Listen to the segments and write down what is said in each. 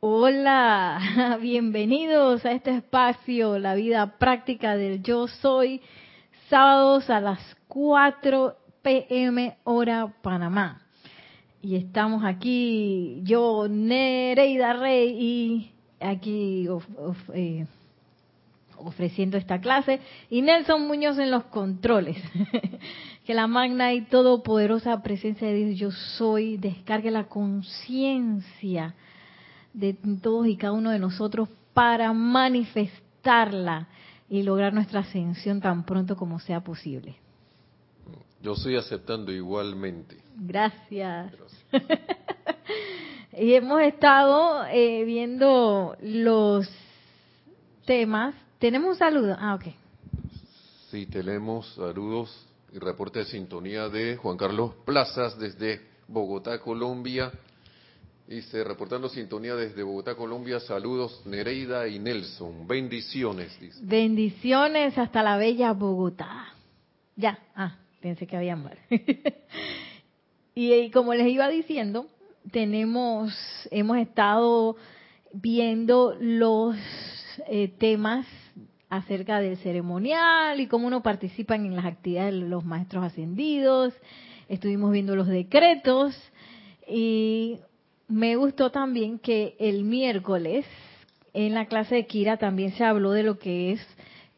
Hola, bienvenidos a este espacio, la vida práctica del yo soy, sábados a las 4 pm hora Panamá. Y estamos aquí, yo, Nereida Rey, y aquí eh, ofreciendo esta clase, y Nelson Muñoz en los controles. que la magna y todopoderosa presencia de Dios yo soy descargue la conciencia de todos y cada uno de nosotros para manifestarla y lograr nuestra ascensión tan pronto como sea posible. Yo estoy aceptando igualmente. Gracias. y hemos estado eh, viendo los temas. ¿Tenemos un saludo? Ah, ok. Sí, tenemos saludos y reporte de sintonía de Juan Carlos Plazas desde Bogotá, Colombia. Dice, reportando sintonía desde Bogotá, Colombia, saludos Nereida y Nelson, bendiciones. Bendiciones hasta la bella Bogotá. Ya, ah, pensé que había mal. y, como les iba diciendo, tenemos, hemos estado viendo los eh, temas acerca del ceremonial y cómo uno participa en las actividades de los maestros ascendidos. Estuvimos viendo los decretos y me gustó también que el miércoles en la clase de Kira también se habló de lo que es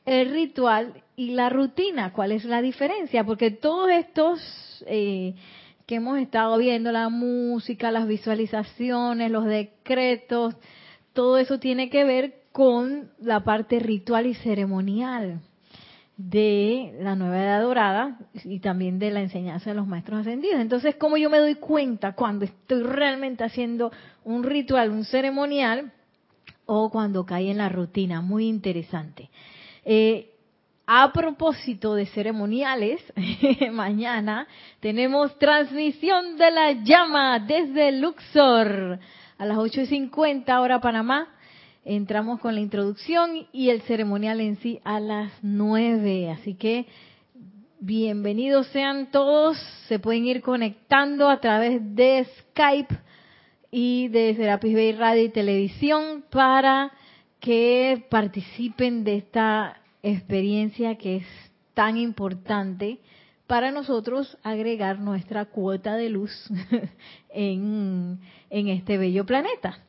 el ritual y la rutina, cuál es la diferencia, porque todos estos eh, que hemos estado viendo, la música, las visualizaciones, los decretos, todo eso tiene que ver con la parte ritual y ceremonial de la nueva edad dorada y también de la enseñanza de los maestros ascendidos. Entonces, ¿cómo yo me doy cuenta cuando estoy realmente haciendo un ritual, un ceremonial, o cuando cae en la rutina? Muy interesante. Eh, a propósito de ceremoniales, mañana tenemos transmisión de la llama desde Luxor a las 8.50 hora Panamá entramos con la introducción y el ceremonial en sí a las nueve. Así que bienvenidos sean todos. Se pueden ir conectando a través de Skype y de Serapis Bay Radio y Televisión para que participen de esta experiencia que es tan importante para nosotros agregar nuestra cuota de luz en, en este bello planeta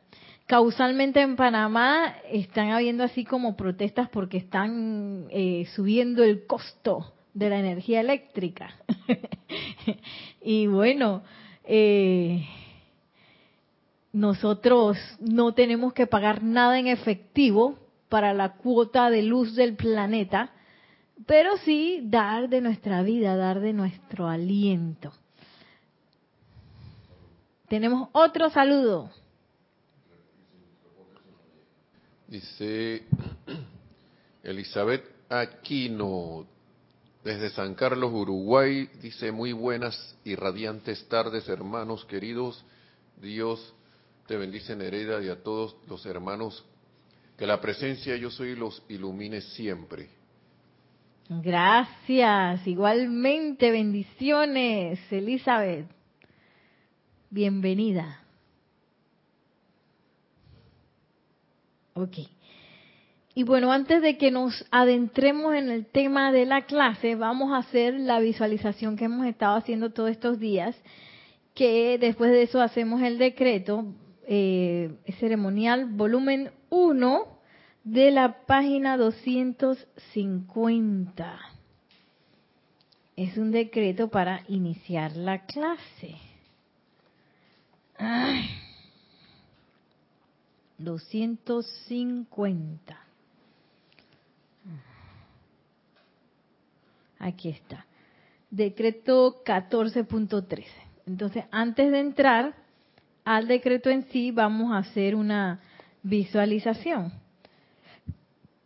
causalmente en Panamá están habiendo así como protestas porque están eh, subiendo el costo de la energía eléctrica. y bueno, eh, nosotros no tenemos que pagar nada en efectivo para la cuota de luz del planeta, pero sí dar de nuestra vida, dar de nuestro aliento. Tenemos otro saludo. Dice Elizabeth Aquino, desde San Carlos, Uruguay, dice muy buenas y radiantes tardes, hermanos queridos. Dios te bendice en hereda y a todos los hermanos. Que la presencia yo soy los ilumine siempre. Gracias, igualmente bendiciones, Elizabeth. Bienvenida. Ok. Y bueno, antes de que nos adentremos en el tema de la clase, vamos a hacer la visualización que hemos estado haciendo todos estos días, que después de eso hacemos el decreto eh, ceremonial volumen 1 de la página 250. Es un decreto para iniciar la clase. Ay. 250. Aquí está. Decreto 14.13. Entonces, antes de entrar al decreto en sí, vamos a hacer una visualización.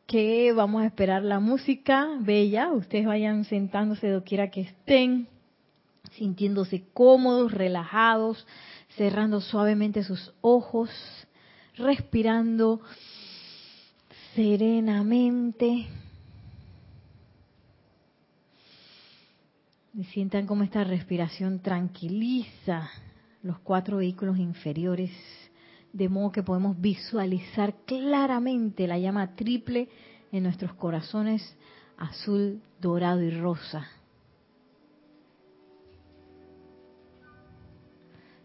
Que vamos a esperar la música bella. Ustedes vayan sentándose doquiera que estén, sintiéndose cómodos, relajados, cerrando suavemente sus ojos respirando serenamente. Y sientan cómo esta respiración tranquiliza los cuatro vehículos inferiores de modo que podemos visualizar claramente la llama triple en nuestros corazones azul, dorado y rosa.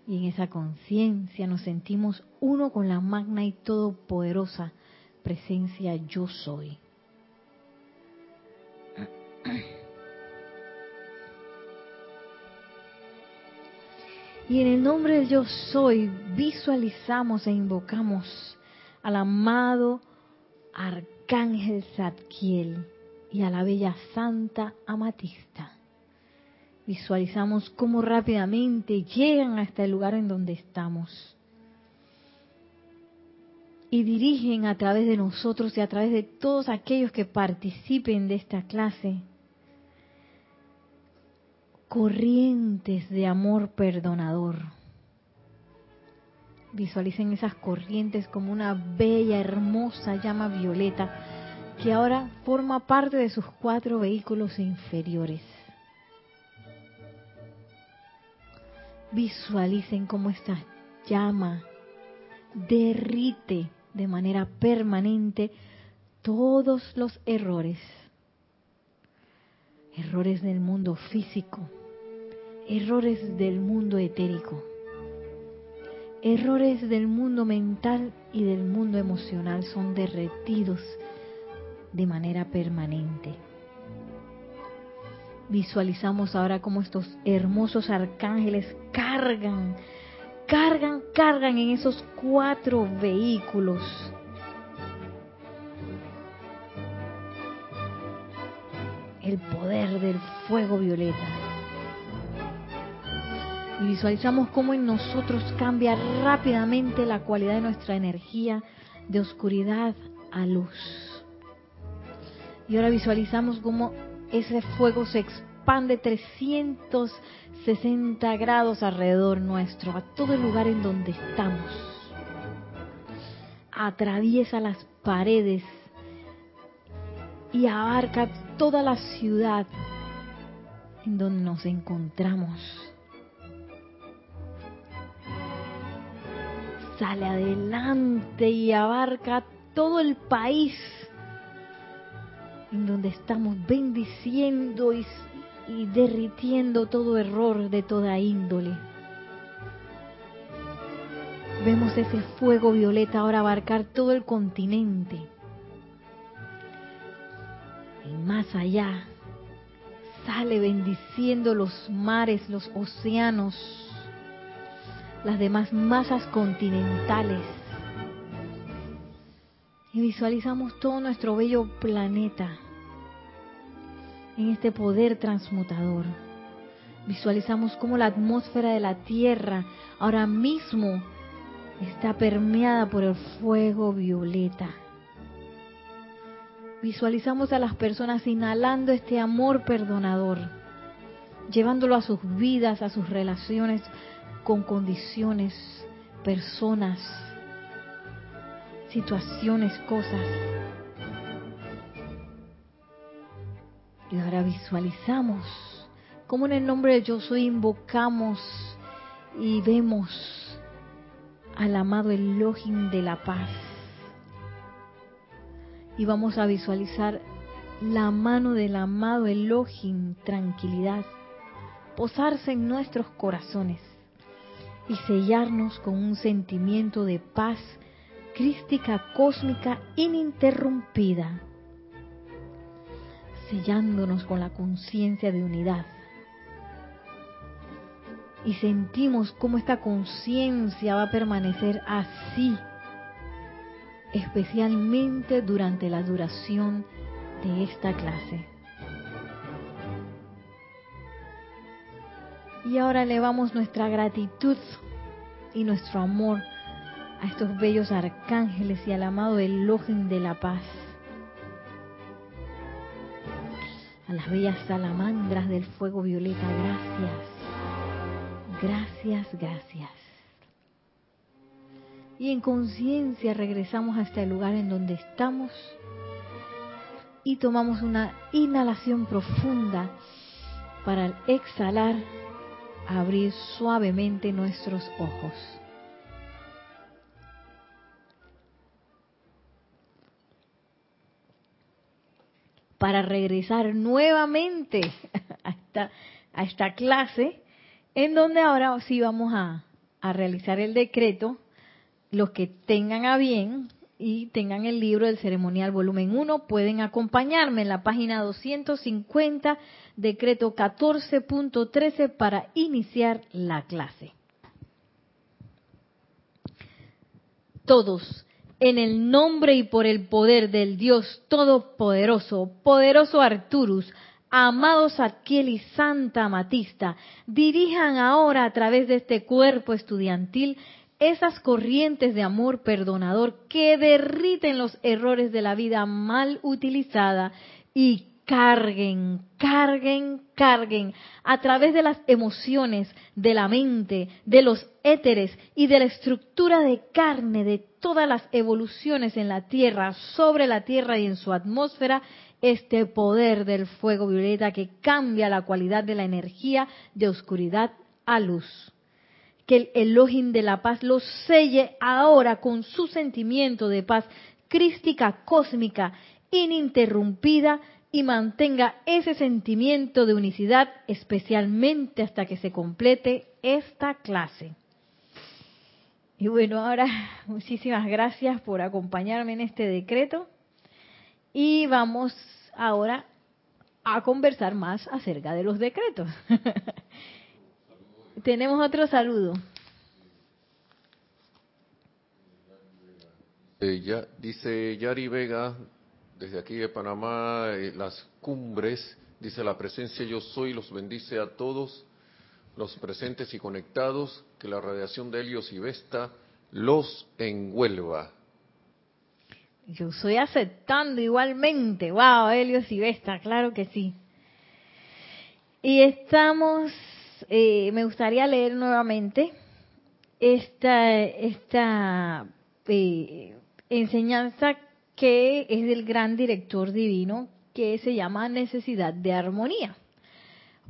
Y en esa conciencia nos sentimos uno con la magna y todopoderosa presencia yo soy. Y en el nombre del yo soy visualizamos e invocamos al amado Arcángel Zadkiel y a la bella Santa Amatista. Visualizamos cómo rápidamente llegan hasta el lugar en donde estamos y dirigen a través de nosotros y a través de todos aquellos que participen de esta clase corrientes de amor perdonador. Visualicen esas corrientes como una bella, hermosa llama violeta que ahora forma parte de sus cuatro vehículos inferiores. Visualicen cómo esta llama derrite de manera permanente todos los errores. Errores del mundo físico, errores del mundo etérico, errores del mundo mental y del mundo emocional son derretidos de manera permanente. Visualizamos ahora cómo estos hermosos arcángeles cargan, cargan, cargan en esos cuatro vehículos. El poder del fuego violeta y visualizamos cómo en nosotros cambia rápidamente la cualidad de nuestra energía de oscuridad a luz. Y ahora visualizamos cómo ese fuego se expande 360 grados alrededor nuestro, a todo el lugar en donde estamos. Atraviesa las paredes y abarca toda la ciudad en donde nos encontramos sale adelante y abarca todo el país en donde estamos bendiciendo y, derritiendo todo error de toda índole. Vemos ese fuego violeta ahora abarcar todo el continente. Y más allá, sale bendiciendo los mares, los océanos, las demás masas continentales. Y visualizamos todo nuestro bello planeta en este poder transmutador. Visualizamos cómo la atmósfera de la Tierra ahora mismo está permeada por el fuego violeta. Visualizamos a las personas inhalando este amor perdonador, llevándolo a sus vidas, a sus relaciones, con condiciones, personas, situaciones, cosas. Y ahora visualizamos cómo en el nombre de yo soy invocamos y vemos al amado Elohim de la paz. Y vamos a visualizar la mano del amado Elohim, tranquilidad, posarse en nuestros corazones y sellarnos con un sentimiento de paz crística cósmica ininterrumpida, sellándonos con la conciencia de unidad. Y sentimos cómo esta conciencia va a permanecer así, especialmente durante la duración de esta clase. Y ahora elevamos nuestra gratitud y nuestro amor a estos bellos arcángeles y al amado Elohim de la paz. A las bellas salamandras del fuego violeta, gracias. Gracias, gracias. Y en conciencia regresamos hasta el lugar en donde estamos y tomamos una inhalación profunda para exhalar abrir suavemente nuestros ojos. Para regresar nuevamente a esta, clase, en donde ahora sí vamos a, a realizar el decreto. Los que tengan a bien y tengan el libro del ceremonial volumen 1, pueden acompañarme en la página 250, decreto 14.13 para iniciar la clase. Todos, en el nombre y por el poder del Dios Todopoderoso, poderoso Arturus, amados Adquiel y Santa Matista, dirijan ahora a través de este cuerpo estudiantil esas corrientes de amor perdonador que derriten los errores de la vida mal utilizada y carguen, carguen, carguen a través de las emociones, de la mente, de los éteres y de la estructura de carne de todas las evoluciones en la Tierra, sobre la Tierra y en su atmósfera, este poder del fuego violeta que cambia la cualidad de la energía de oscuridad a luz. Que el Elohim de la paz los selle ahora con su sentimiento de paz crística cósmica ininterrumpida y mantenga ese sentimiento de unicidad especialmente hasta que se complete esta clase. Y bueno, ahora muchísimas gracias por acompañarme en este decreto y vamos ahora a conversar más acerca de los decretos. Tenemos otro saludo. Eh, dice Yari Vega, desde aquí de Panamá, eh, las cumbres, dice la presencia yo soy, los bendice a todos los presentes y conectados, que la radiación de Helios y Vesta los envuelva. Yo estoy aceptando igualmente. Wow, Helios y Vesta, claro que sí. Y estamos eh, me gustaría leer nuevamente esta, esta eh, enseñanza que es del gran director divino, que se llama necesidad de armonía.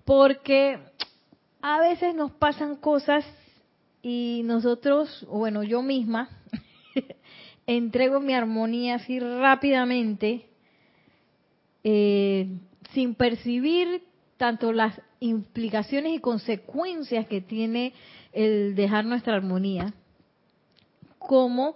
Porque a veces nos pasan cosas y nosotros, bueno, yo misma, entrego mi armonía así rápidamente, eh, sin percibir tanto las implicaciones y consecuencias que tiene el dejar nuestra armonía, como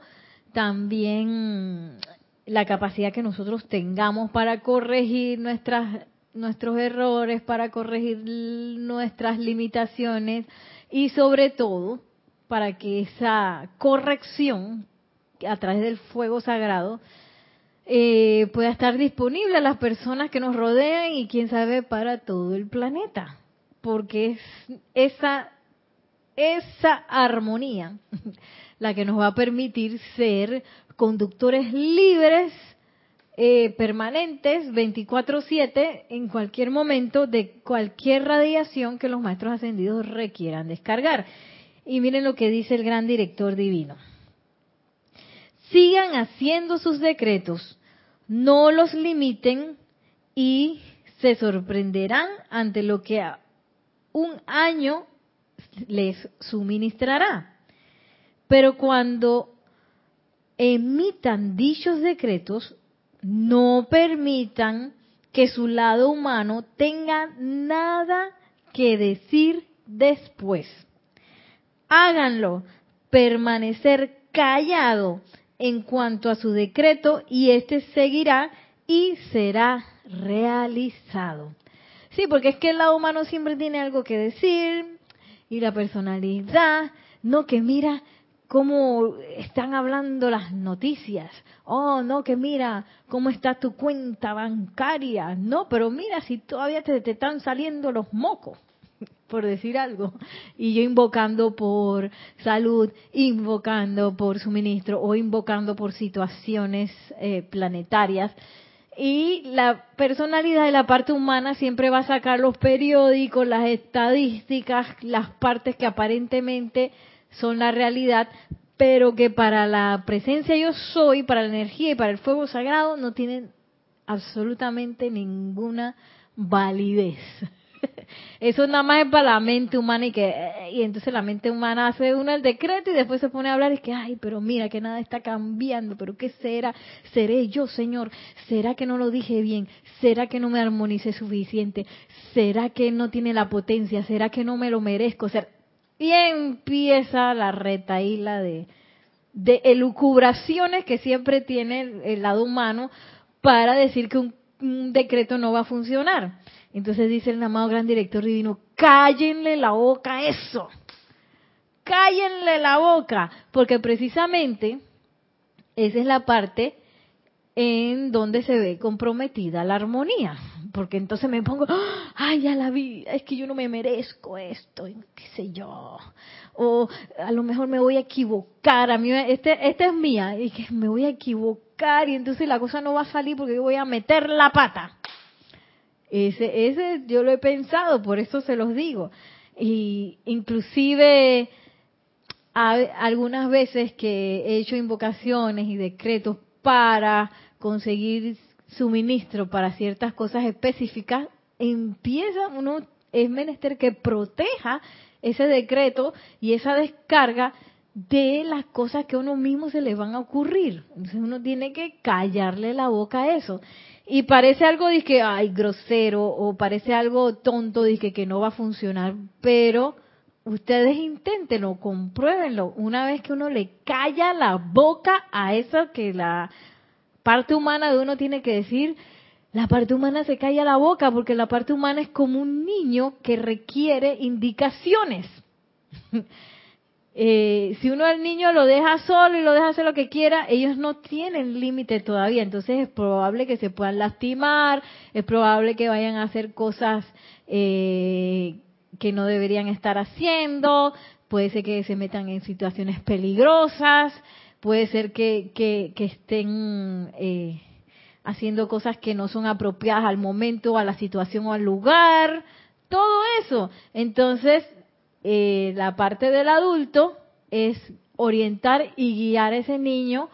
también la capacidad que nosotros tengamos para corregir nuestras nuestros errores, para corregir nuestras limitaciones y sobre todo para que esa corrección a través del fuego sagrado eh, pueda estar disponible a las personas que nos rodean y quién sabe para todo el planeta. Porque es esa, esa armonía la que nos va a permitir ser conductores libres, eh, permanentes, 24/7, en cualquier momento de cualquier radiación que los maestros ascendidos requieran descargar. Y miren lo que dice el gran director divino sigan haciendo sus decretos, no los limiten y se sorprenderán ante lo que un año les suministrará. Pero cuando emitan dichos decretos, no permitan que su lado humano tenga nada que decir después. Háganlo permanecer callado en cuanto a su decreto y éste seguirá y será realizado. Sí, porque es que el lado humano siempre tiene algo que decir y la personalidad, no que mira cómo están hablando las noticias. Oh, no, que mira cómo está tu cuenta bancaria. No, pero mira si todavía te, te están saliendo los mocos por decir algo, y yo invocando por salud, invocando por suministro o invocando por situaciones eh, planetarias. Y la personalidad de la parte humana siempre va a sacar los periódicos, las estadísticas, las partes que aparentemente son la realidad, pero que para la presencia yo soy, para la energía y para el fuego sagrado no tienen absolutamente ninguna validez. Eso nada más es para la mente humana y que y entonces la mente humana hace uno el decreto y después se pone a hablar y que ay, pero mira que nada está cambiando, pero qué será? ¿Seré yo, Señor? ¿Será que no lo dije bien? ¿Será que no me armonicé suficiente? ¿Será que no tiene la potencia? ¿Será que no me lo merezco? Y empieza la retaíla de elucubraciones que siempre tiene el, lado humano para decir que un, decreto no va a funcionar. Entonces dice el amado gran director divino, cállenle la boca a eso, cállenle la boca, porque precisamente esa es la parte en donde se ve comprometida la armonía, porque entonces me pongo, ay, ya la vi, es que yo no me merezco esto, qué sé yo, o a lo mejor me voy a equivocar, a mí este, esta es mía, y que me voy a equivocar y entonces la cosa no va a salir porque yo voy a meter la pata. Ese, ese yo lo he pensado, por eso se los digo. Y inclusive algunas veces que he hecho invocaciones y decretos para conseguir suministro para ciertas cosas específicas, empieza uno, es menester que proteja ese decreto y esa descarga de las cosas que a uno mismo se le van a ocurrir. Entonces uno tiene que callarle la boca a eso. Y parece algo de que, ay, grosero, o parece algo tonto, de que, no va a funcionar, pero ustedes inténtenlo, compruébenlo. Una vez que uno le calla la boca a eso que la parte humana de uno tiene que decir, la parte humana se calla la boca porque la parte humana es como un niño que requiere indicaciones. Eh, si uno al niño lo deja solo y lo deja hacer lo que quiera, ellos no tienen límite todavía. Entonces es probable que se puedan lastimar, es probable que vayan a hacer cosas eh, que no deberían estar haciendo, puede ser que se metan en situaciones peligrosas, puede ser que, que, estén... Eh, haciendo cosas que no son apropiadas al momento, a la situación o al lugar, todo eso. Entonces, eh, la parte del adulto es orientar y guiar a ese niño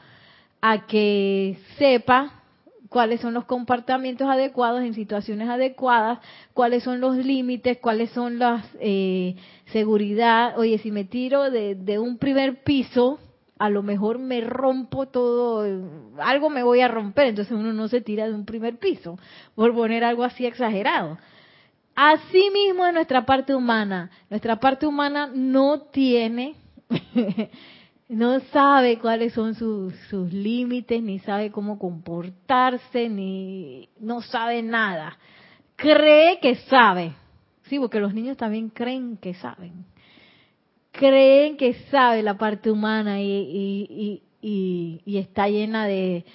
a que sepa cuáles son los comportamientos adecuados en situaciones adecuadas, cuáles son los límites, cuáles son las eh, seguridad. Oye, si me tiro de, de un primer piso, a lo mejor me rompo todo, algo me voy a romper, entonces uno no se tira de un primer piso, por poner algo así exagerado. Así mismo en nuestra parte humana, nuestra parte humana no tiene, no sabe cuáles son sus, sus límites, ni sabe cómo comportarse, ni no sabe nada. Cree que sabe, sí, porque los niños también creen que saben creen que sabe la parte humana y, está llena de,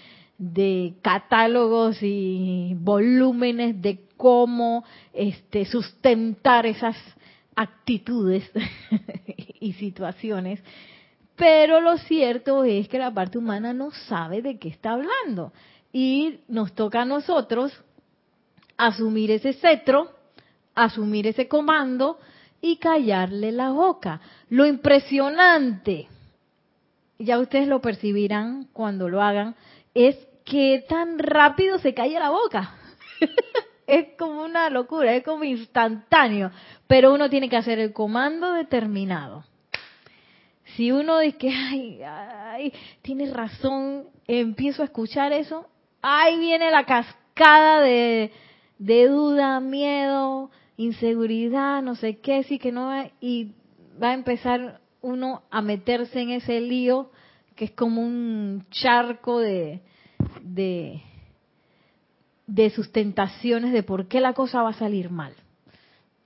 catálogos y volúmenes de cómo este, sustentar esas actitudes y situaciones. Pero lo cierto es que la parte humana no sabe de qué está hablando. Y nos toca a nosotros asumir ese cetro, asumir ese comando y callarle la boca. Lo impresionante, ya ustedes lo percibirán cuando lo hagan, es que tan rápido se calla la boca. es como una locura, es como instantáneo, pero uno tiene que hacer el comando determinado. Si uno dice que, ay, ay, tiene razón, empiezo a escuchar eso, ahí viene la cascada de, de duda, miedo, inseguridad, no sé qué, sí que no, y va a empezar uno a meterse en ese lío que es como un charco de, de, de sustentaciones de por qué la cosa va a salir mal.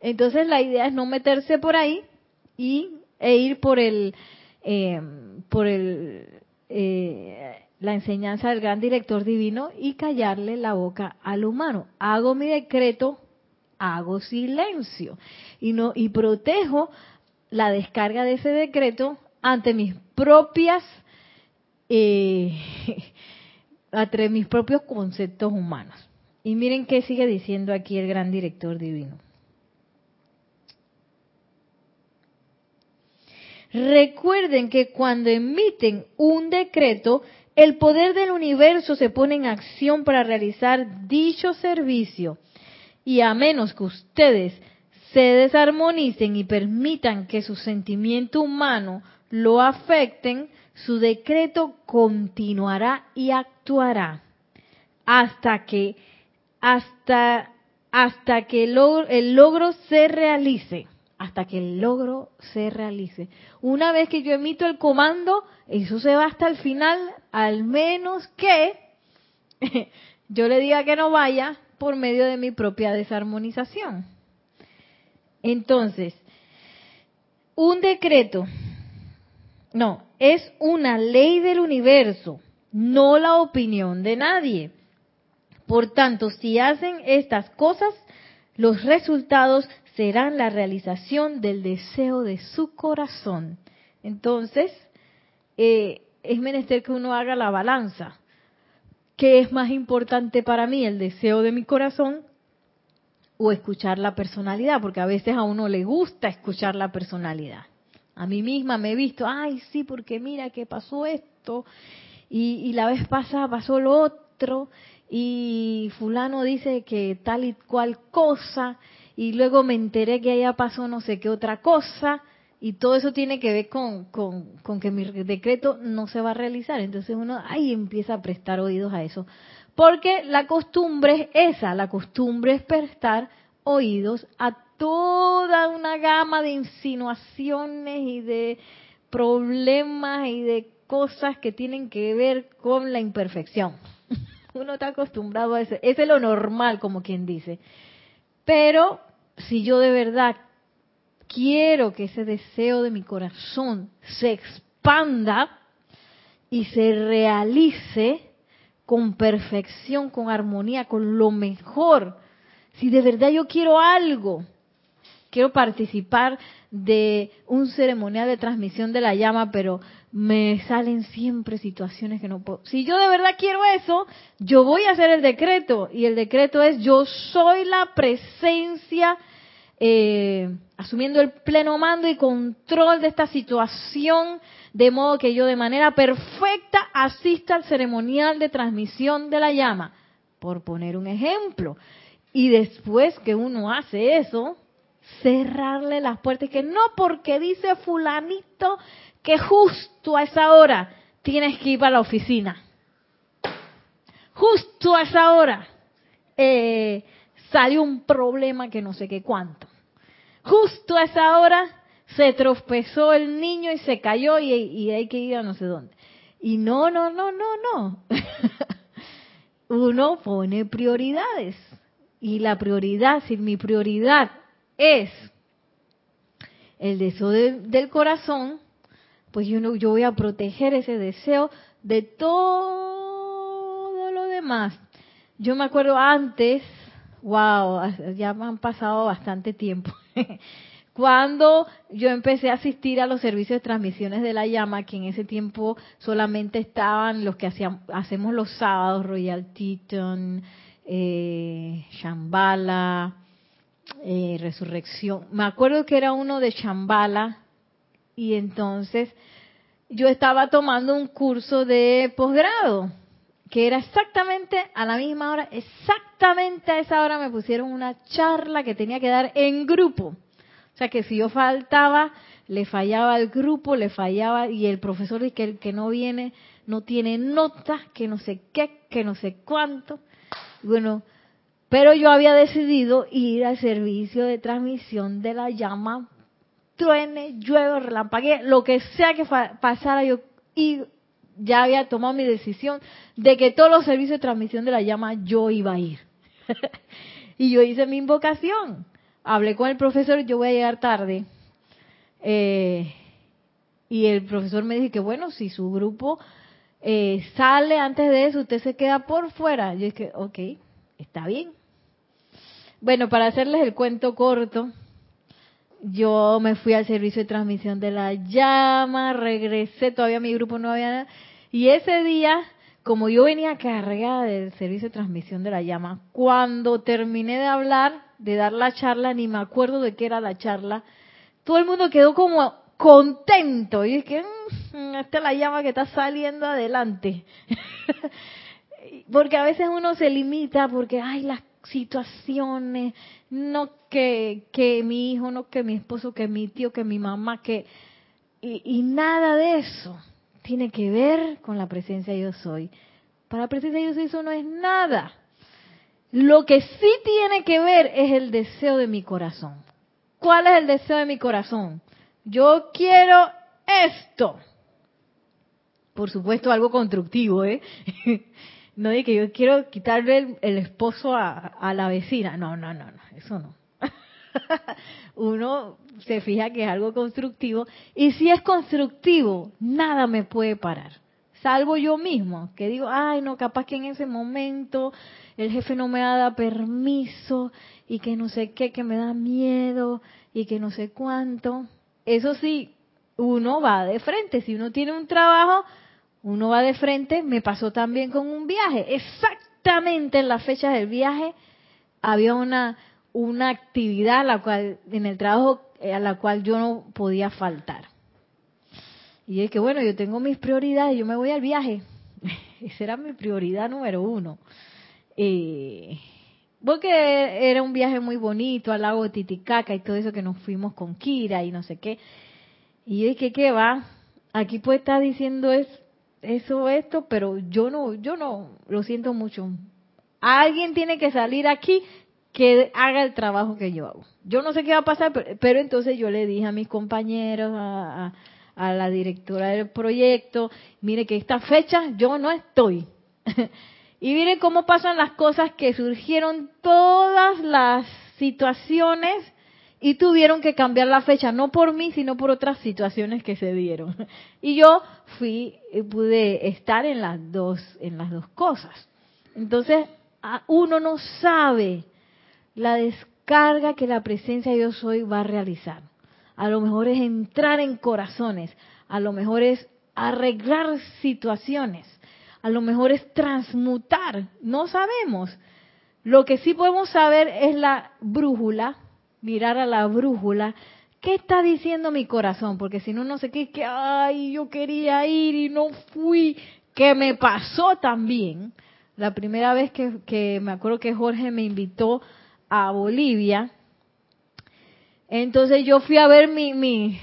Entonces la idea es no meterse por ahí y e ir por el eh, por el eh, la enseñanza del gran director divino y callarle la boca al humano. Hago mi decreto hago silencio y no y protejo la descarga de ese decreto ante mis propias eh, ante mis propios conceptos humanos. Y miren qué sigue diciendo aquí el gran director divino. Recuerden que cuando emiten un decreto, el poder del universo se pone en acción para realizar dicho servicio y a menos que ustedes se desarmonicen y permitan que su sentimiento humano lo afecten, su decreto continuará y actuará hasta que hasta hasta que el logro, el logro se realice, hasta que el logro se realice. Una vez que yo emito el comando, eso se va hasta el final, al menos que yo le diga que no vaya por medio de mi propia desarmonización. Entonces, un decreto, no, es una ley del universo, no la opinión de nadie. Por tanto, si hacen estas cosas, los resultados serán la realización del deseo de su corazón. Entonces, eh, es menester que uno haga la balanza. ¿Qué es más importante para mí, el deseo de mi corazón o escuchar la personalidad? Porque a veces a uno le gusta escuchar la personalidad. A mí misma me he visto, ay, sí, porque mira que pasó esto y, y la vez pasada pasó lo otro y fulano dice que tal y cual cosa y luego me enteré que allá pasó no sé qué otra cosa y todo eso tiene que ver con, con, que mi decreto no se va a realizar. Entonces uno ahí empieza a prestar oídos a eso. Porque la costumbre es esa, la costumbre es prestar oídos a toda una gama de insinuaciones y de problemas y de cosas que tienen que ver con la imperfección. Uno está acostumbrado a eso. Ese es lo normal, como quien dice. Pero si yo de verdad quiero que ese deseo de mi corazón se expanda y se realice con perfección, con armonía, con lo mejor, si de verdad yo quiero algo, quiero participar de un ceremonial de transmisión de la llama, pero me salen siempre situaciones que no puedo. Si yo de verdad quiero eso, yo voy a hacer el decreto y el decreto es yo soy la presencia eh, asumiendo el pleno mando y control de esta situación, de modo que yo de manera perfecta asista al ceremonial de transmisión de la llama, por poner un ejemplo. Y después que uno hace eso, cerrarle las puertas, que no porque dice fulanito que justo a esa hora tienes que ir a la oficina. Justo a esa hora eh, salió un problema que no sé qué cuánto. Justo a esa hora se tropezó el niño y se cayó y, hay que ir a no sé dónde. Y no, no, no, no, no. Uno pone prioridades. Y la prioridad, si mi prioridad es el deseo del corazón, pues yo, no, yo voy a proteger ese deseo de todo lo demás. Yo me acuerdo antes, wow, ya me han pasado bastante tiempo, cuando yo empecé a asistir a los servicios de transmisiones de la llama, que en ese tiempo solamente estaban los que hacían, hacemos los sábados, Royal Teton, eh, Shambhala, eh, Resurrección. Me acuerdo que era uno de Shambhala, y entonces yo estaba tomando un curso de posgrado que era exactamente a la misma hora, exactamente a esa hora me pusieron una charla que tenía que dar en grupo. O sea que si yo faltaba, le fallaba al grupo, le fallaba, y el profesor dice que el que no viene no tiene notas, que no sé qué, que no sé cuánto. Bueno, pero yo había decidido ir al servicio de transmisión de la llama, truene, llueve, relampaguee, lo que sea que pasara, yo ya había tomado mi decisión de que todos los servicios de transmisión de la llama yo iba a ir. y yo hice mi invocación. Hablé con el profesor, yo voy a llegar tarde. Eh, y el profesor me dijo que bueno, si su grupo eh, sale antes de eso, usted se queda por fuera. Yo dije, ok, está bien. Bueno, para hacerles el cuento corto, yo me fui al servicio de transmisión de la llama, regresé, todavía mi grupo no había nada. Y ese día, como yo venía cargada del servicio de transmisión de la llama, cuando terminé de hablar, de dar la charla, ni me acuerdo de qué era la charla, todo el mundo quedó como contento. Y es que, mm, esta es la llama que está saliendo adelante. porque a veces uno se limita porque, ay, las situaciones, no que, que mi hijo, no que mi esposo, que mi tío, que mi mamá, que... Y nada de eso tiene que ver con la presencia yo soy. Para la presencia yo soy eso no es nada. Lo que sí tiene que ver es el deseo de mi corazón. ¿Cuál es el deseo de mi corazón? Yo quiero esto. Por supuesto, algo constructivo, ¿eh? No de que yo quiero quitarle el, esposo a, la vecina. No, no, no, no, eso no. Uno se fija que es algo constructivo. Y si es constructivo, nada me puede parar. Salvo yo mismo, que digo, ay, no, capaz que en ese momento el jefe no me da permiso y que no sé qué, que me da miedo y que no sé cuánto. Eso sí, uno va de frente. Si uno tiene un trabajo, uno va de frente, me pasó también con un viaje. Exactamente en la fecha del viaje había una, una actividad la cual, en el trabajo eh, a la cual yo no podía faltar. Y es que bueno, yo tengo mis prioridades, yo me voy al viaje. Esa era mi prioridad número uno. Eh, porque era un viaje muy bonito al lago Titicaca y todo eso que nos fuimos con Kira y no sé qué. Y yo dije, ¿qué va? Aquí puede estar diciendo es, eso, esto, pero yo no, yo no, lo siento mucho. Alguien tiene que salir aquí que haga el trabajo que yo hago. Yo no sé qué va a pasar, pero, entonces yo le dije a mis compañeros, a, a, la directora del proyecto, mire que esta fecha yo no estoy. y mire cómo pasan las cosas que surgieron todas las situaciones y tuvieron que cambiar la fecha, no por mí, sino por otras situaciones que se dieron. Y yo fui, eh, pude estar en las dos, en las dos cosas. Entonces, uno no sabe la descarga que la presencia de yo soy va a realizar. A lo mejor es entrar en corazones, a lo mejor es arreglar situaciones, a lo mejor es transmutar, no sabemos. Lo que sí podemos saber es la brújula, mirar a la brújula, ¿qué está diciendo mi corazón? Porque si no, no sé qué, que, ay, yo quería ir y no fui, que me pasó también. La primera vez que, que me acuerdo que Jorge me invitó a Bolivia, entonces yo fui a ver mi, mi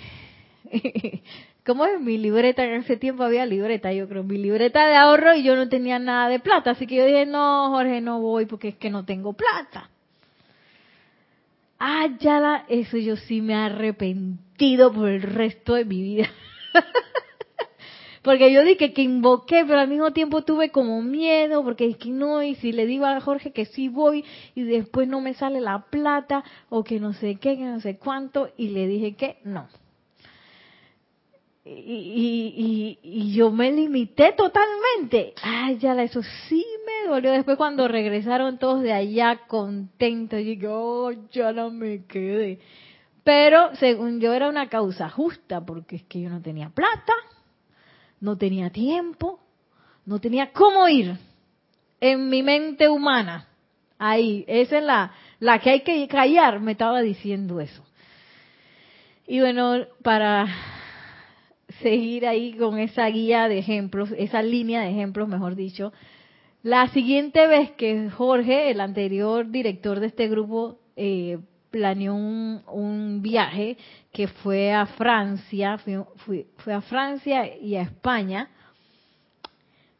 ¿cómo es? Mi libreta, en ese tiempo había libreta, yo creo, mi libreta de ahorro y yo no tenía nada de plata, así que yo dije, no, Jorge, no voy porque es que no tengo plata. Ah, ya la, eso yo sí me he arrepentido por el resto de mi vida. porque yo dije que invoqué, pero al mismo tiempo tuve como miedo, porque es que no, y si le digo a Jorge que sí voy, y después no me sale la plata, o que no sé qué, que no sé cuánto, y le dije que no. Y, yo me limité totalmente. Ay, ya, eso sí me dolió. Después cuando regresaron todos de allá contentos, y dije, oh, ya no me quedé. Pero según yo era una causa justa, porque es que yo no tenía plata, no tenía tiempo, no tenía cómo ir. En mi mente humana, ahí, esa es la, la que hay que callar, me estaba diciendo eso. Y bueno, para seguir ahí con esa guía de ejemplos, esa línea de ejemplos, mejor dicho. La siguiente vez que Jorge, el anterior director de este grupo, eh, planeó un, viaje que fue a Francia, fue, a Francia y a España,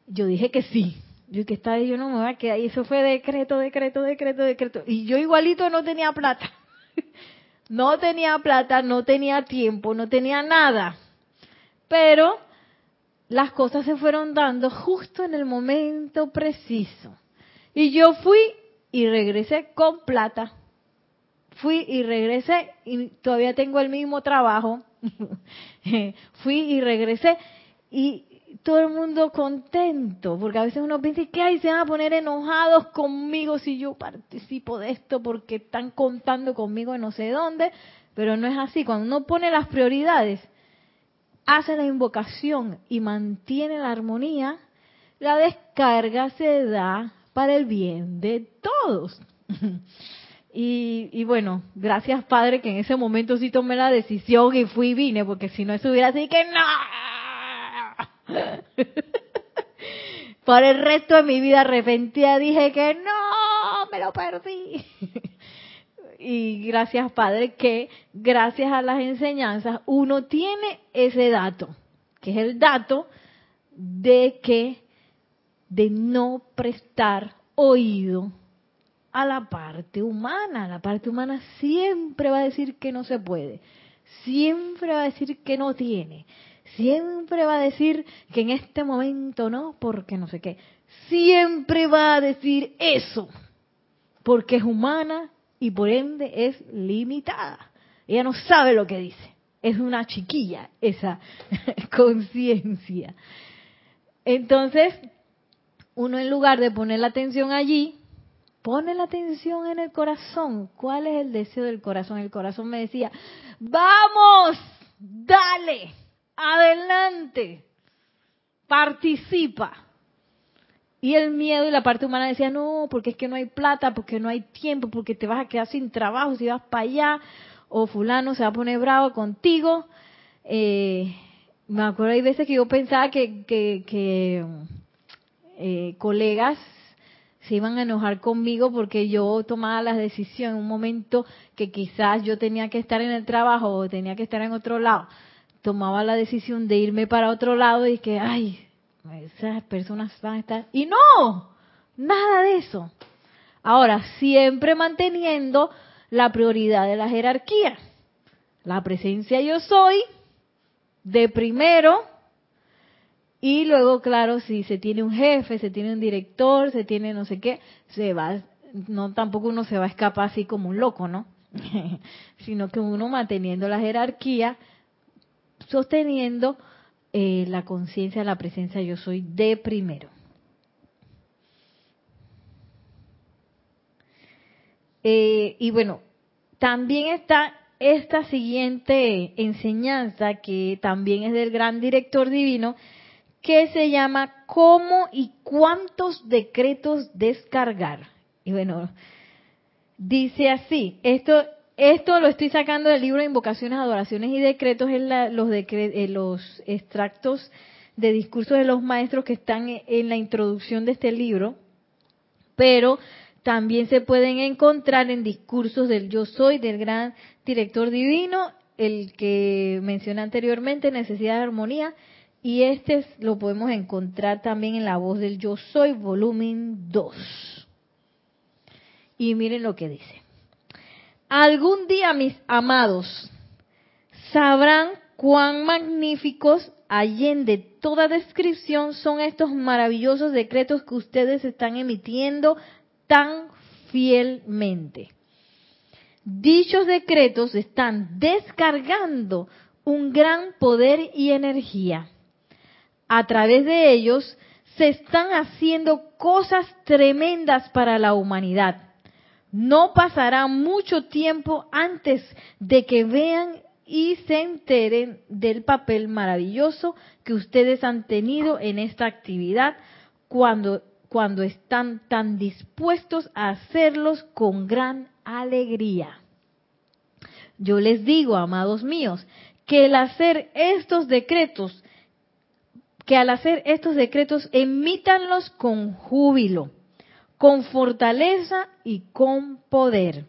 yo dije que sí. Yo que estaba yo no me voy a quedar. Y eso fue decreto, decreto, decreto, decreto. Y yo igualito no tenía plata. no tenía plata, no tenía tiempo, no tenía nada. Pero las cosas se fueron dando justo en el momento preciso. Y yo fui y regresé con plata. Fui y regresé y todavía tengo el mismo trabajo. fui y regresé y todo el mundo contento, porque a veces uno piensa que ay, se van a poner enojados conmigo si yo participo de esto porque están contando conmigo en no sé dónde, pero no es así. Cuando uno pone las prioridades, hace la invocación y mantiene la armonía, la descarga se da para el bien de todos. Y, bueno, gracias Padre que en ese momento sí tomé la decisión y fui y vine, porque si no eso hubiera así que no. Por el resto de mi vida arrepentida dije que no, me lo perdí. y gracias Padre que gracias a las enseñanzas uno tiene ese dato, que es el dato de que de no prestar oído a la parte humana. La parte humana siempre va a decir que no se puede, siempre va a decir que no tiene, siempre va a decir que en este momento no, porque no sé qué. Siempre va a decir eso, porque es humana y por ende es limitada. Ella no sabe lo que dice. Es una chiquilla esa conciencia. Entonces, uno en lugar de poner la atención allí, pone la atención en el corazón. ¿Cuál es el deseo del corazón? El corazón me decía, vamos, dale, adelante, participa. Y el miedo y la parte humana decía, no, porque es que no hay plata, porque no hay tiempo, porque te vas a quedar sin trabajo si vas para allá, o fulano se va a poner bravo contigo. Eh, me acuerdo, hay veces que yo pensaba que, que, eh, colegas se iban a enojar conmigo porque yo tomaba las decisiones en un momento que quizás yo tenía que estar en el trabajo o tenía que estar en otro lado. Tomaba la decisión de irme para otro lado y que, ay, esas personas van a estar... Y no, nada de eso. Ahora, siempre manteniendo la prioridad de la jerarquía. La presencia yo soy, de primero, y luego, claro, si se tiene un jefe, se tiene un director, se tiene no sé qué, se va, no tampoco uno se va a escapar así como un loco, ¿no? Sino que uno manteniendo la jerarquía, sosteniendo eh, la conciencia, la presencia yo soy de primero. Eh, y bueno, también está esta siguiente enseñanza que también es del gran director divino, que se llama ¿Cómo y cuántos decretos descargar? Y bueno, dice así, esto, esto lo estoy sacando del libro de Invocaciones, Adoraciones y Decretos, en los, eh, los extractos de discursos de los maestros que están en la introducción de este libro, pero también se pueden encontrar en discursos del yo soy, del gran director divino, el que mencioné anteriormente, necesidad de armonía, y este lo podemos encontrar también en la voz del yo soy, volumen 2. Y miren lo que dice. Algún día, mis amados, sabrán cuán magníficos, allende toda descripción, son estos maravillosos decretos que ustedes están emitiendo tan fielmente. Dichos decretos están descargando un gran poder y energía. A través de ellos se están haciendo cosas tremendas para la humanidad. No pasará mucho tiempo antes de que vean y se enteren del papel maravilloso que ustedes han tenido en esta actividad cuando cuando están tan dispuestos a hacerlos con gran alegría. Yo les digo, amados míos, que el hacer estos decretos, que al hacer estos decretos emítanlos con júbilo, con fortaleza y con poder.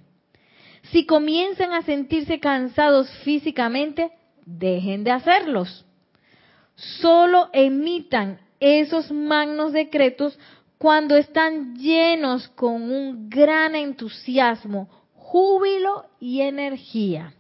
Si comienzan a sentirse cansados físicamente, dejen de hacerlos. Solo emitan esos magnos decretos cuando están llenos con un gran entusiasmo, júbilo y energía.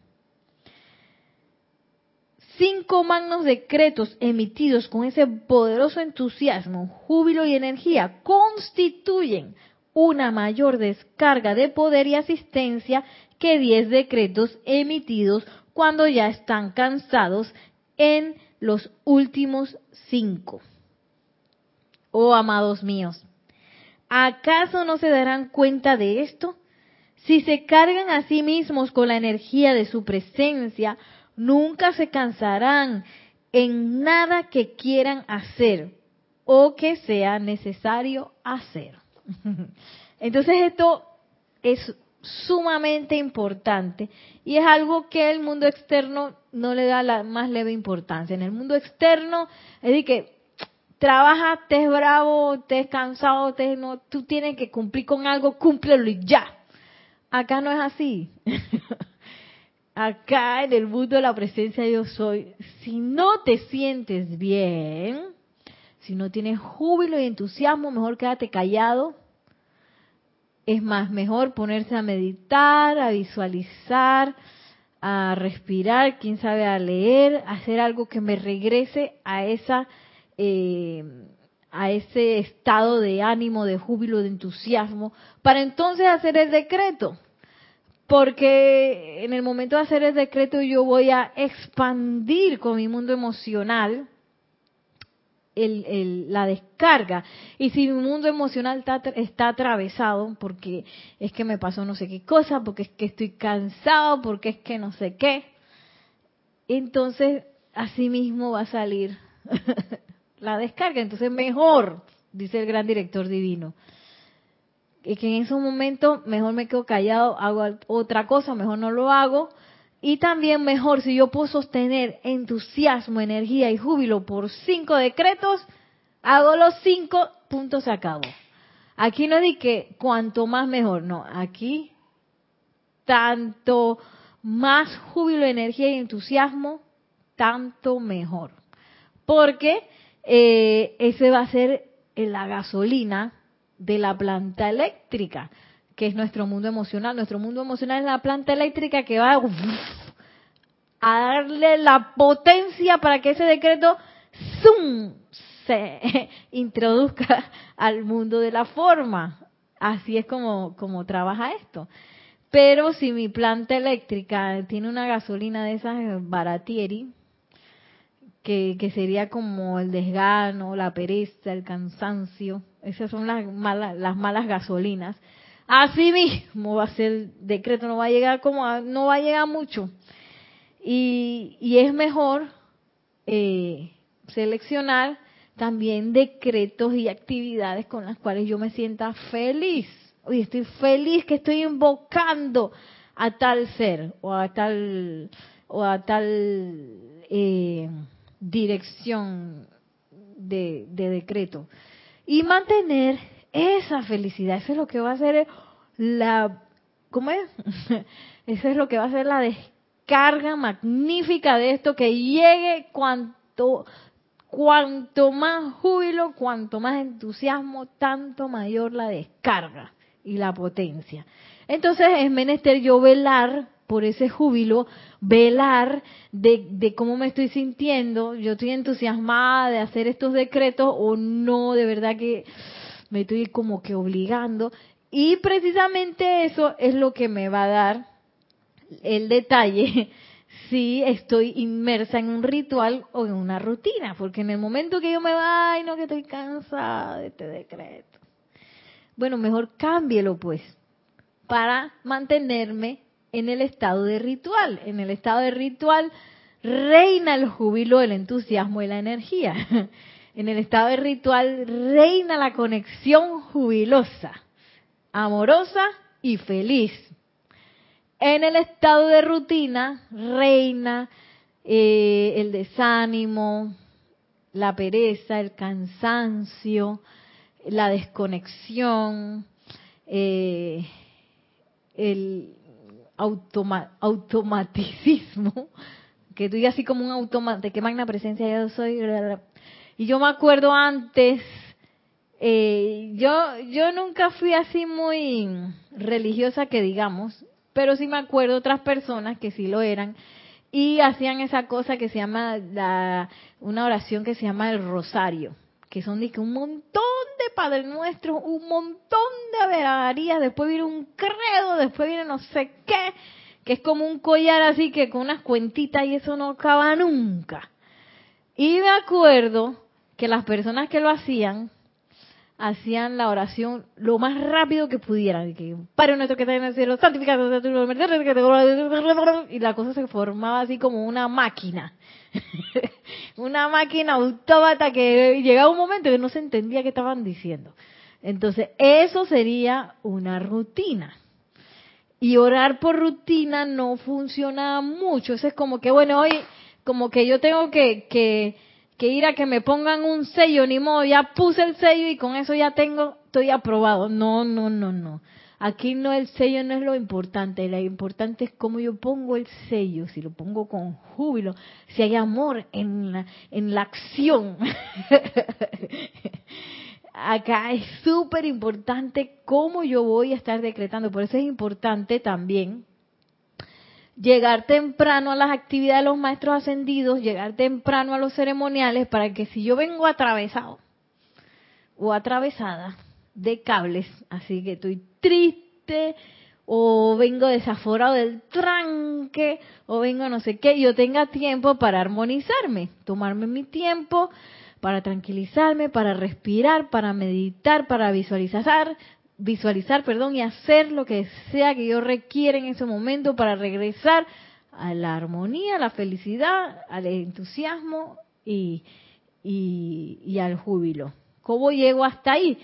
Cinco magnos decretos emitidos con ese poderoso entusiasmo, júbilo y energía constituyen una mayor descarga de poder y asistencia que diez decretos emitidos cuando ya están cansados en los últimos cinco. Oh, amados míos, ¿acaso no se darán cuenta de esto? Si se cargan a sí mismos con la energía de su presencia, nunca se cansarán en nada que quieran hacer o que sea necesario hacer. Entonces esto es sumamente importante y es algo que el mundo externo no le da la más leve importancia. En el mundo externo es de que trabaja, estés bravo, estés cansado, estés, no, tú tienes que cumplir con algo, cúmplelo y ya. Acá no es así. Acá en el mundo de la presencia yo soy, si no te sientes bien, si no tienes júbilo y entusiasmo, mejor quédate callado. Es más, mejor ponerse a meditar, a visualizar, a respirar, quién sabe, a leer, hacer algo que me regrese a esa eh, a ese estado de ánimo, de júbilo, de entusiasmo, para entonces hacer el decreto. Porque en el momento de hacer el decreto yo voy a expandir con mi mundo emocional la descarga. Y si mi mundo emocional está, está, atravesado, porque es que me pasó no sé qué cosa, porque es que estoy cansado, porque es que no sé qué, entonces así mismo va a salir la descarga. Entonces, mejor, dice el gran director divino, que en esos momentos mejor me quedo callado, hago otra cosa, mejor no lo hago. Y también mejor si yo puedo sostener entusiasmo, energía y júbilo por cinco decretos, hago los cinco, puntos se acabó. Aquí no di que cuanto más mejor, no, aquí tanto más júbilo, energía y entusiasmo, tanto mejor. Porque eh, ese va a ser la gasolina de la planta eléctrica, que es nuestro mundo emocional. Nuestro mundo emocional es la planta eléctrica que va a darle la potencia para que ese decreto se introduzca al mundo de la forma. Así es como, como trabaja esto. Pero si mi planta eléctrica tiene una gasolina de esas baratieri, que, sería como el desgano, la pereza, el cansancio. Esas son las malas, las malas gasolinas. Así mismo va a ser el decreto, no va a llegar como no va a llegar mucho. Y, y es mejor eh, seleccionar también decretos y actividades con las cuales yo me sienta feliz. Oye, estoy feliz que estoy invocando a tal ser o a tal o a tal eh, dirección de, decreto. Y mantener esa felicidad, eso es lo que va a ser la, ¿cómo es? Eso es lo que va a ser la descarga magnífica de esto, que llegue cuanto, cuanto más júbilo, cuanto más entusiasmo, tanto mayor la descarga y la potencia. Entonces es menester yo velar por ese júbilo, velar de, cómo me estoy sintiendo, yo estoy entusiasmada de hacer estos decretos o no, de verdad que me estoy como que obligando. Y precisamente eso es lo que me va a dar el detalle si estoy inmersa en un ritual o en una rutina, porque en el momento que yo me vaya, no que estoy cansada de este decreto. Bueno, mejor cámbielo pues para mantenerme en el estado de ritual. En el estado de ritual reina el júbilo, el entusiasmo y la energía. En el estado de ritual reina la conexión jubilosa, amorosa y feliz. En el estado de rutina reina eh, el desánimo, la pereza, el cansancio, la desconexión, eh, el, automaticismo, que tú digas así como un automático, que magna presencia yo soy. Y yo me acuerdo antes, eh, yo, yo nunca fui así muy religiosa que digamos, pero sí me acuerdo otras personas que sí lo eran y hacían esa cosa que se llama la, una oración que se llama el rosario, que son de que un montón de Padre Nuestro, un montón de averarías, después viene un credo, después viene no sé qué, que es como un collar así que con unas cuentitas y eso no acaba nunca. Y me acuerdo que las personas que lo hacían, hacían la oración lo más rápido que pudieran. Que, Padre nuestro que está en el cielo, santificado y la cosa se formaba así como una máquina. una máquina autómata que llegaba un momento que no se entendía qué estaban diciendo. Entonces, eso sería una rutina. Y orar por rutina no funciona mucho. Eso es como que, bueno, hoy, como que yo tengo que, que, que ir a que me pongan un sello, ni modo, ya puse el sello y con eso ya tengo, estoy aprobado. No, no, no, no. Aquí no el sello no es lo importante, lo importante es cómo yo pongo el sello, si lo pongo con júbilo, si hay amor en la, en la acción. Acá es súper importante cómo yo voy a estar decretando, por eso es importante también llegar temprano a las actividades de los maestros ascendidos, llegar temprano a los ceremoniales, para que si yo vengo atravesado o atravesada de cables, así que estoy triste o vengo desaforado del tranque o vengo no sé qué, yo tenga tiempo para armonizarme, tomarme mi tiempo para tranquilizarme, para respirar, para meditar, para visualizar, visualizar, perdón, y hacer lo que sea que yo requiera en ese momento para regresar a la armonía, a la felicidad, al entusiasmo y, y, al júbilo. ¿Cómo llego hasta ahí?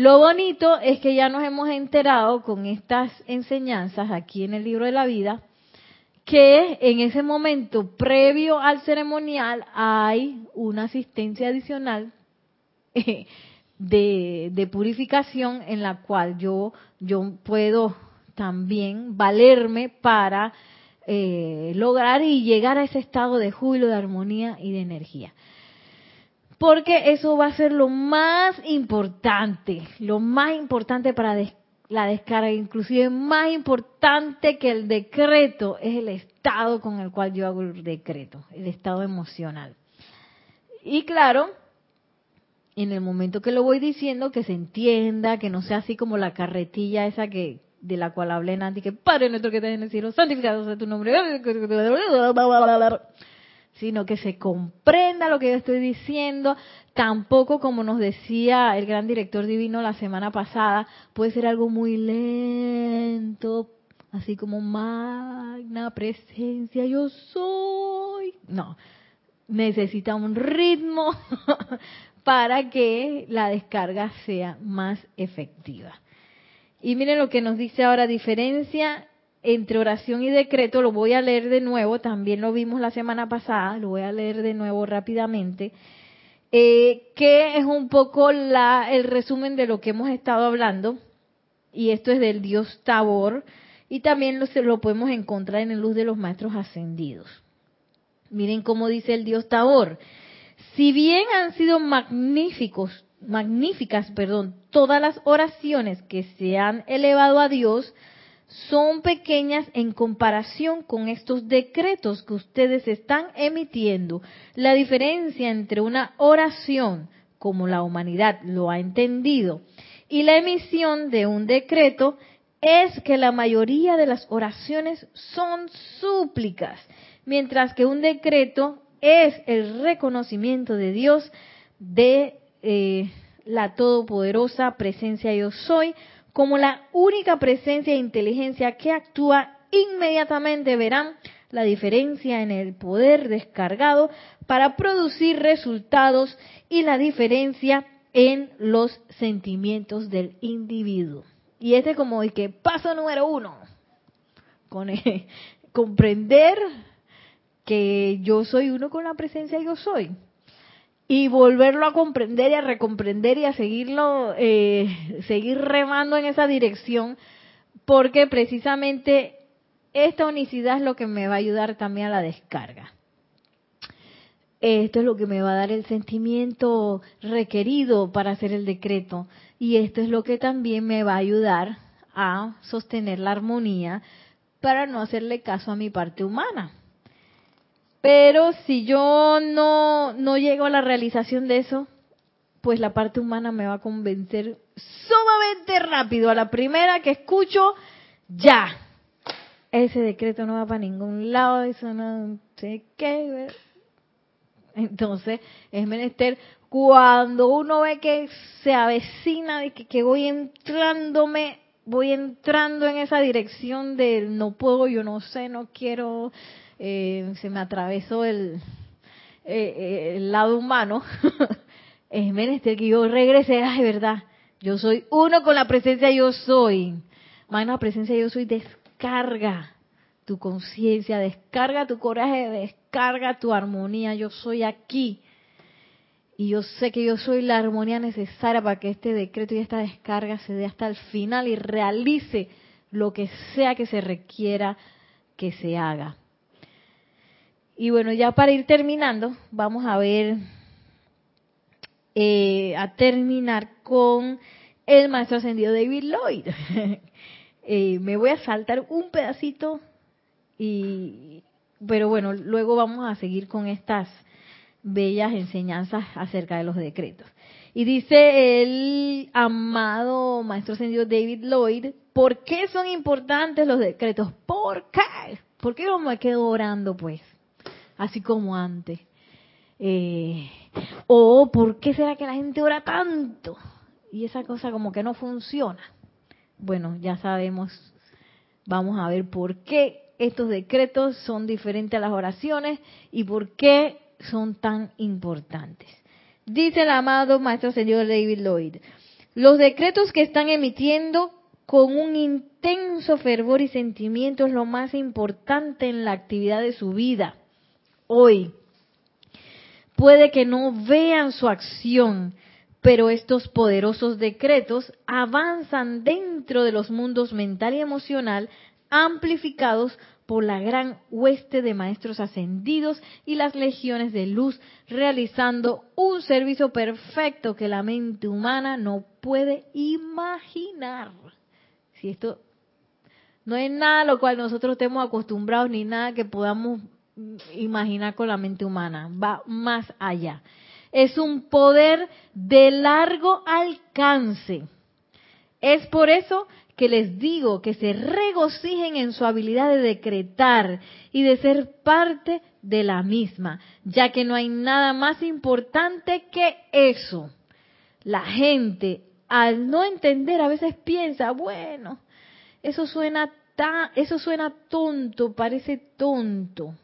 Lo bonito es que ya nos hemos enterado con estas enseñanzas aquí en el libro de la vida que en ese momento previo al ceremonial hay una asistencia adicional de, purificación en la cual yo, yo puedo también valerme para eh, lograr y llegar a ese estado de júbilo, de armonía y de energía. Porque eso va a ser lo más importante, lo más importante para la descarga, inclusive más importante que el decreto, es el estado con el cual yo hago el decreto, el estado emocional. Y claro, en el momento que lo voy diciendo, que se entienda, que no sea así como la carretilla esa que de la cual hablé antes, que Padre nuestro que estás en el cielo, santificado sea tu nombre, sino que se comprenda lo que yo estoy diciendo, tampoco como nos decía el gran director divino la semana pasada, puede ser algo muy lento, así como magna presencia yo soy. No, necesita un ritmo para que la descarga sea más efectiva. Y miren lo que nos dice ahora, diferencia entre oración y decreto, lo voy a leer de nuevo, también lo vimos la semana pasada, lo voy a leer de nuevo rápidamente, eh, que es un poco la, el resumen de lo que hemos estado hablando, y esto es del Dios Tabor, y también lo, lo podemos encontrar en el Luz de los Maestros Ascendidos. Miren cómo dice el Dios Tabor si bien han sido magníficos, magníficas, perdón, todas las oraciones que se han elevado a Dios, son pequeñas en comparación con estos decretos que ustedes están emitiendo. La diferencia entre una oración, como la humanidad lo ha entendido, y la emisión de un decreto es que la mayoría de las oraciones son súplicas, mientras que un decreto es el reconocimiento de Dios de eh, la todopoderosa presencia yo soy como la única presencia e inteligencia que actúa inmediatamente verán la diferencia en el poder descargado para producir resultados y la diferencia en los sentimientos del individuo. Y este es como el que paso número uno, con comprender que yo soy uno con la presencia yo soy. Y volverlo a comprender y a recomprender y a seguirlo, eh, seguir remando en esa dirección, porque precisamente esta unicidad es lo que me va a ayudar también a la descarga. Esto es lo que me va a dar el sentimiento requerido para hacer el decreto. Y esto es lo que también me va a ayudar a sostener la armonía para no hacerle caso a mi parte humana. Pero si yo no, no llego a la realización de eso, pues la parte humana me va a convencer sumamente rápido. A la primera que escucho, ya. Ese decreto no va para ningún lado, eso no sé qué. Entonces, es menester cuando uno ve que se avecina, de que, que voy entrándome, voy entrando en esa dirección del no puedo, yo no sé, no quiero, eh, se me atravesó el, eh, eh, lado humano, es menester que yo regrese, ay, verdad, yo soy uno con la presencia yo soy. la presencia yo soy descarga tu conciencia, descarga tu coraje, descarga tu armonía, yo soy aquí. y yo sé que yo soy la armonía necesaria para que este decreto y esta descarga se dé hasta el final y realice lo que sea que se requiera que se haga. Y bueno, ya para ir terminando, vamos a ver, eh, a terminar con el maestro ascendido David Lloyd. Eh, me voy a saltar un pedacito y, pero bueno, luego vamos a seguir con estas bellas enseñanzas acerca de los decretos. Y dice el amado maestro ascendido David Lloyd, ¿por qué son importantes los decretos? ¿Por qué? ¿Por qué no me quedo orando pues? Así como antes. Eh, o ¿por qué será que la gente ora tanto? Y esa cosa como que no funciona. Bueno, ya sabemos, vamos a ver por qué estos decretos son diferentes a las oraciones y por qué son tan importantes. Dice el amado Maestro Señor David Lloyd, los decretos que están emitiendo con un intenso fervor y sentimiento es lo más importante en la actividad de su vida. Hoy, puede que no vean su acción, pero estos poderosos decretos avanzan dentro de los mundos mental y emocional amplificados por la gran hueste de maestros ascendidos y las legiones de luz, realizando un servicio perfecto que la mente humana no puede imaginar. Si esto no es nada a lo cual nosotros estemos acostumbrados ni nada que podamos imaginar con la mente humana, va más allá. Es un poder de largo alcance. Es por eso que les digo que se regocijen en su habilidad de decretar y de ser parte de la misma, ya que no hay nada más importante que eso. La gente, al no entender, a veces piensa, bueno, eso suena eso suena tonto, parece tonto.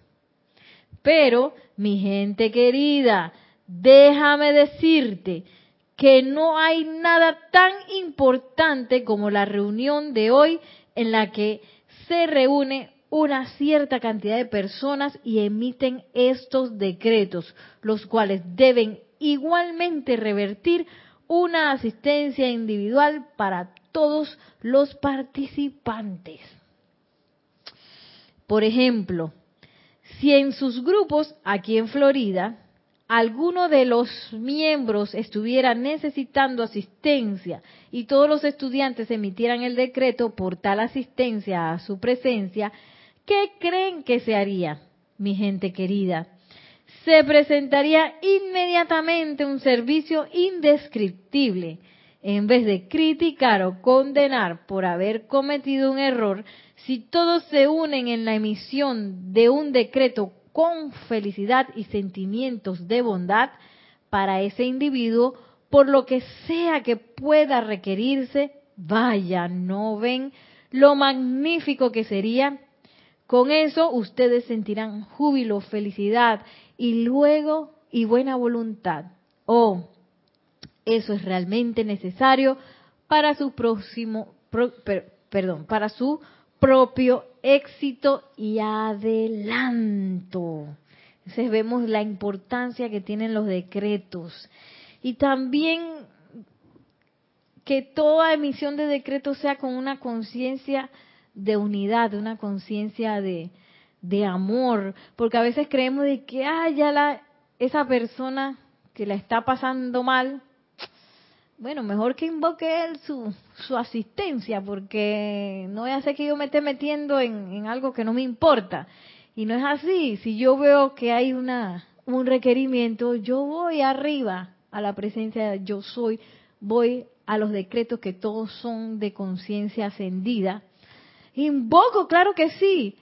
Pero, mi gente querida, déjame decirte que no hay nada tan importante como la reunión de hoy en la que se reúne una cierta cantidad de personas y emiten estos decretos, los cuales deben igualmente revertir una asistencia individual para todos los participantes. Por ejemplo, si en sus grupos aquí en Florida alguno de los miembros estuviera necesitando asistencia y todos los estudiantes emitieran el decreto por tal asistencia a su presencia, ¿qué creen que se haría, mi gente querida? Se presentaría inmediatamente un servicio indescriptible. En vez de criticar o condenar por haber cometido un error, si todos se unen en la emisión de un decreto con felicidad y sentimientos de bondad para ese individuo, por lo que sea que pueda requerirse, vaya, no ven lo magnífico que sería. Con eso ustedes sentirán júbilo, felicidad y luego y buena voluntad. Oh, eso es realmente necesario para su próximo, perdón, para su propio éxito y adelanto. Entonces vemos la importancia que tienen los decretos. Y también que toda emisión de decretos sea con una conciencia de unidad, una conciencia de, de amor, porque a veces creemos de que, ah, ya la, esa persona que la está pasando mal, bueno, mejor que invoque él su, su asistencia, porque no voy a hacer que yo me esté metiendo en, algo que no me importa. Y no es así. Si yo veo que hay una, un requerimiento, yo voy arriba a la presencia yo soy, voy a los decretos que todos son de conciencia ascendida. Invoco, claro que sí,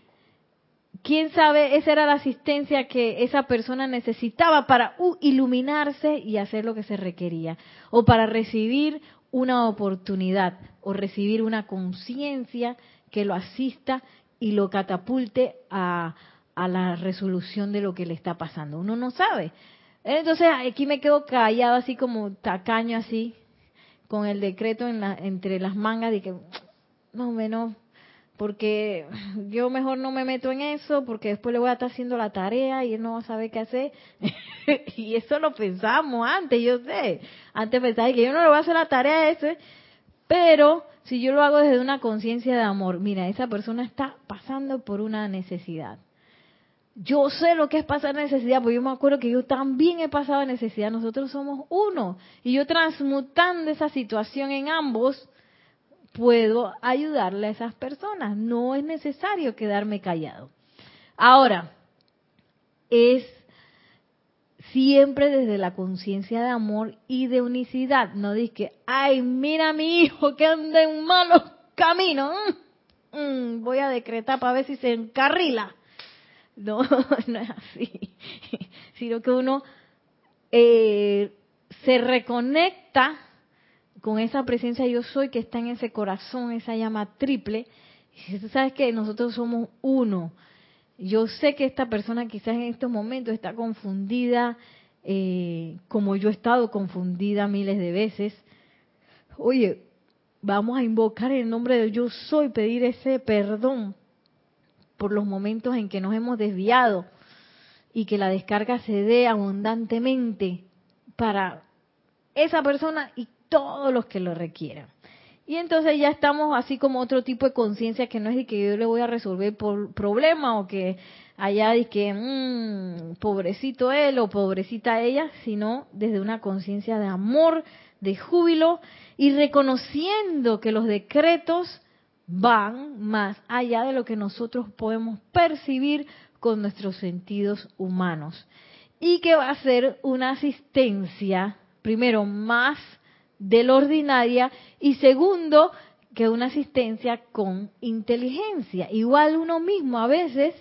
quién sabe, esa era la asistencia que esa persona necesitaba para iluminarse y hacer lo que se requería, o para recibir una oportunidad, o recibir una conciencia que lo asista y lo catapulte a, a la resolución de lo que le está pasando. Uno no sabe. Entonces aquí me quedo callado así como tacaño así, con el decreto en la, entre las mangas de que más menos porque yo mejor no me meto en eso, porque después le voy a estar haciendo la tarea y él no va a saber qué hacer. y eso lo pensamos antes, yo sé. Antes pensaba que yo no le voy a hacer la tarea a ese, pero si yo lo hago desde una conciencia de amor, mira, esa persona está pasando por una necesidad. Yo sé lo que es pasar necesidad, porque yo me acuerdo que yo también he pasado necesidad. Nosotros somos uno. Y yo transmutando esa situación en ambos, puedo ayudarle a esas personas. No es necesario quedarme callado. Ahora, es siempre desde la conciencia de amor y de unicidad. No que, ay, mira a mi hijo que anda en malos caminos. Mm, mm, voy a decretar para ver si se encarrila. No, no es así. Sino que uno eh, se reconecta con esa presencia yo soy que está en ese corazón, esa llama triple. Y tú sabes que nosotros somos uno. Yo sé que esta persona quizás en estos momentos está confundida, eh, como yo he estado confundida miles de veces. Oye, vamos a invocar el nombre de yo soy, pedir ese perdón por los momentos en que nos hemos desviado y que la descarga se dé abundantemente para esa persona y todos los que lo requieran. Y entonces ya estamos así como otro tipo de conciencia que no es de que yo le voy a resolver por problema o que allá de que mmm, pobrecito él o pobrecita ella, sino desde una conciencia de amor, de júbilo y reconociendo que los decretos van más allá de lo que nosotros podemos percibir con nuestros sentidos humanos y que va a ser una asistencia, primero, más de lo ordinaria y segundo, que una asistencia con inteligencia. Igual uno mismo a veces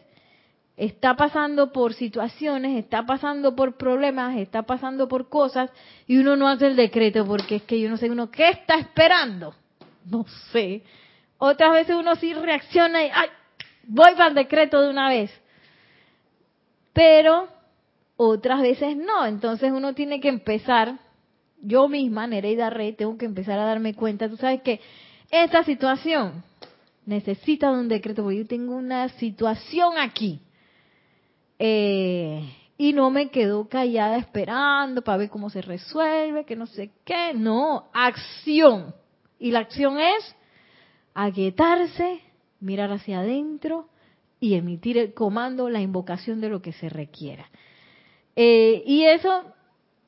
está pasando por situaciones, está pasando por problemas, está pasando por cosas y uno no hace el decreto porque es que yo no sé uno qué está esperando. No sé. Otras veces uno sí reacciona y ¡ay! Voy para el decreto de una vez. Pero otras veces no. Entonces uno tiene que empezar yo misma, Nereida Rey, tengo que empezar a darme cuenta, tú sabes que esta situación necesita de un decreto, porque yo tengo una situación aquí. Eh, y no me quedo callada esperando para ver cómo se resuelve, que no sé qué. No, acción. Y la acción es aquietarse, mirar hacia adentro y emitir el comando, la invocación de lo que se requiera. Eh, y eso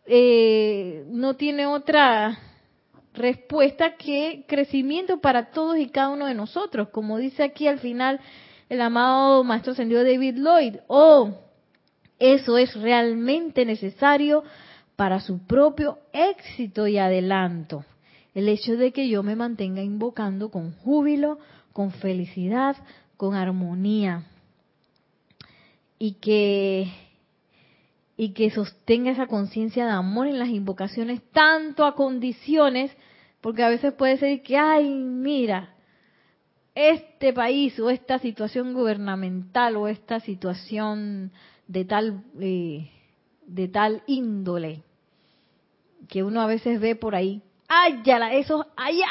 eh, no tiene otra respuesta que crecimiento para todos y cada uno de nosotros, como dice aquí al final el amado Maestro Ascendido David Lloyd. Oh, eso es realmente necesario para su propio éxito y adelanto. El hecho de que yo me mantenga invocando con júbilo, con felicidad, con armonía. Y que y que sostenga esa conciencia de amor en las invocaciones, tanto a condiciones, porque a veces puede ser que, ay, mira, este país o esta situación gubernamental o esta situación de tal, eh, de tal índole, que uno a veces ve por ahí, ¡ayala! Esos allá,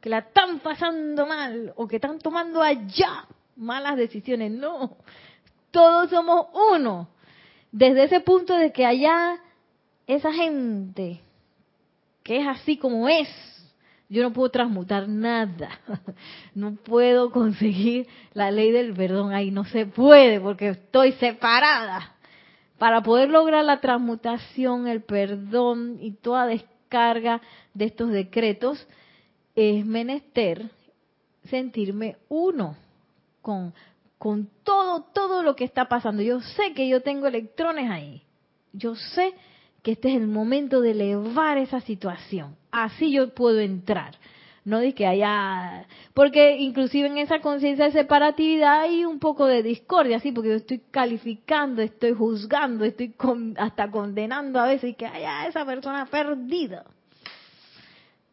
que la están pasando mal o que están tomando allá malas decisiones. No, todos somos uno desde ese punto de que allá esa gente que es así como es, yo no puedo transmutar nada, no puedo conseguir la ley del perdón, ahí no se puede porque estoy separada. Para poder lograr la transmutación, el perdón y toda descarga de estos decretos, es menester sentirme uno con con todo, todo lo que está pasando. Yo sé que yo tengo electrones ahí. Yo sé que este es el momento de elevar esa situación. Así yo puedo entrar. No de que haya, porque inclusive en esa conciencia de separatividad hay un poco de discordia, sí, porque yo estoy calificando, estoy juzgando, estoy hasta condenando a veces que haya esa persona perdida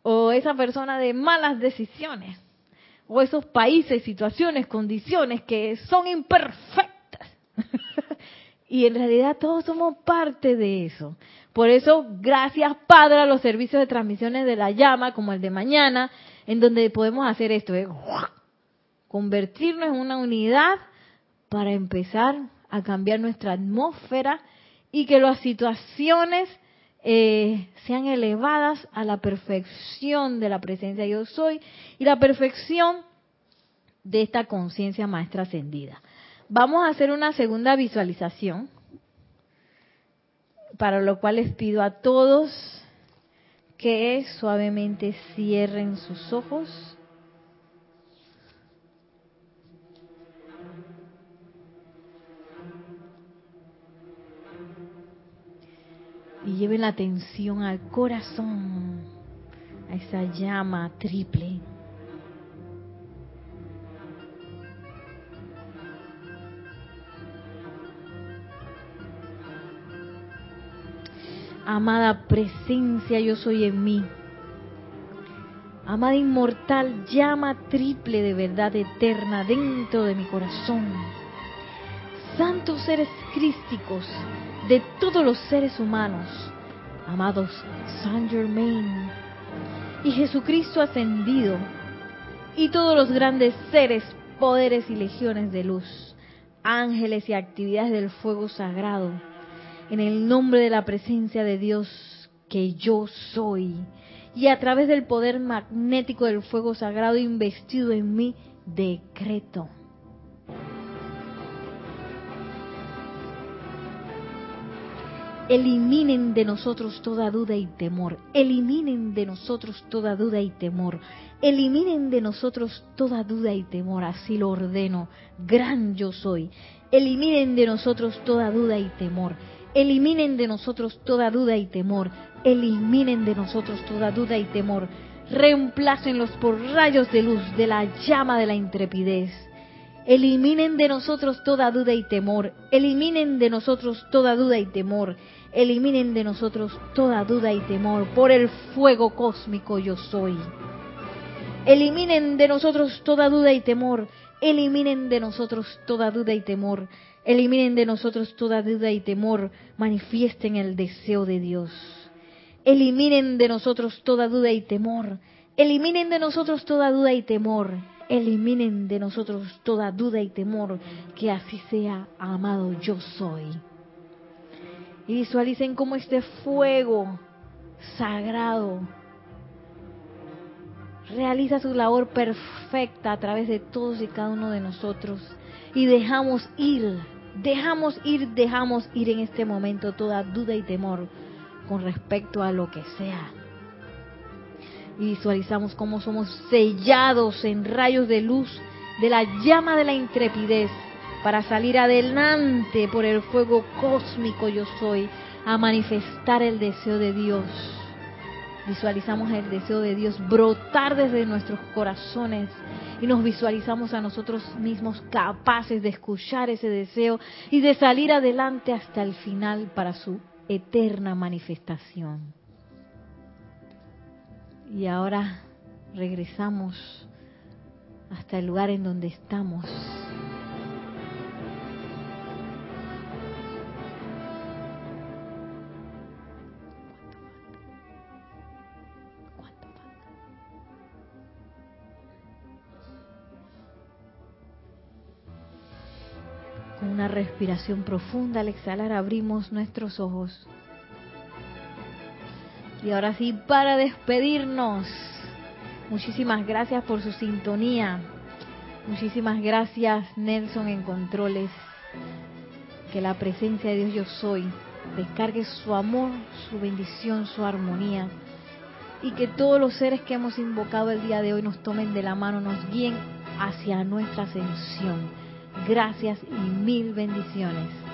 o esa persona de malas decisiones o esos países, situaciones, condiciones que son imperfectas. y en realidad todos somos parte de eso. Por eso, gracias Padre a los servicios de transmisiones de la llama, como el de mañana, en donde podemos hacer esto, ¿eh? convertirnos en una unidad para empezar a cambiar nuestra atmósfera y que las situaciones eh, sean elevadas a la perfección de la presencia yo soy y la perfección de esta conciencia maestra ascendida. Vamos a hacer una segunda visualización, para lo cual les pido a todos que suavemente cierren sus ojos. Y lleven la atención al corazón, a esa llama triple. Amada presencia, yo soy en mí. Amada inmortal, llama triple de verdad eterna dentro de mi corazón. Santos seres crísticos de todos los seres humanos, amados Saint Germain y Jesucristo ascendido, y todos los grandes seres, poderes y legiones de luz, ángeles y actividades del fuego sagrado en el nombre de la presencia de Dios que yo soy y a través del poder magnético del fuego sagrado investido en mí, decreto. Eliminen de nosotros toda duda y temor. Eliminen de nosotros toda duda y temor. Eliminen de nosotros toda duda y temor. Así lo ordeno. Gran yo soy. Eliminen de nosotros toda duda y temor Eliminen de nosotros toda duda y temor. Eliminen de nosotros toda duda y temor. Reemplácenlos por rayos de luz de la llama de la intrepidez. Eliminen de nosotros toda duda y temor. Eliminen de nosotros toda duda y temor. Eliminen de nosotros toda duda y temor por el fuego cósmico yo soy. Eliminen de nosotros toda duda y temor. Eliminen de nosotros toda duda y temor. Eliminen de nosotros toda duda y temor, manifiesten el deseo de Dios. Eliminen de nosotros toda duda y temor. Eliminen de nosotros toda duda y temor. Eliminen de nosotros toda duda y temor. Que así sea, amado yo soy. Y visualicen cómo este fuego sagrado realiza su labor perfecta a través de todos y cada uno de nosotros. Y dejamos ir Dejamos ir, dejamos ir en este momento toda duda y temor con respecto a lo que sea. Y visualizamos cómo somos sellados en rayos de luz de la llama de la intrepidez para salir adelante por el fuego cósmico yo soy a manifestar el deseo de Dios visualizamos el deseo de Dios brotar desde nuestros corazones y nos visualizamos a nosotros mismos capaces de escuchar ese deseo y de salir adelante hasta el final para su eterna manifestación. Y ahora regresamos hasta el lugar en donde estamos. una respiración profunda. Al exhalar abrimos nuestros ojos. Y ahora sí, para despedirnos, muchísimas gracias por su sintonía. Muchísimas gracias Nelson en controles. Que la presencia de Dios yo soy descargue su amor, su bendición, su armonía. Y que todos los seres que hemos invocado el día de hoy nos tomen de la mano, nos guíen hacia nuestra ascensión Gracias y mil bendiciones.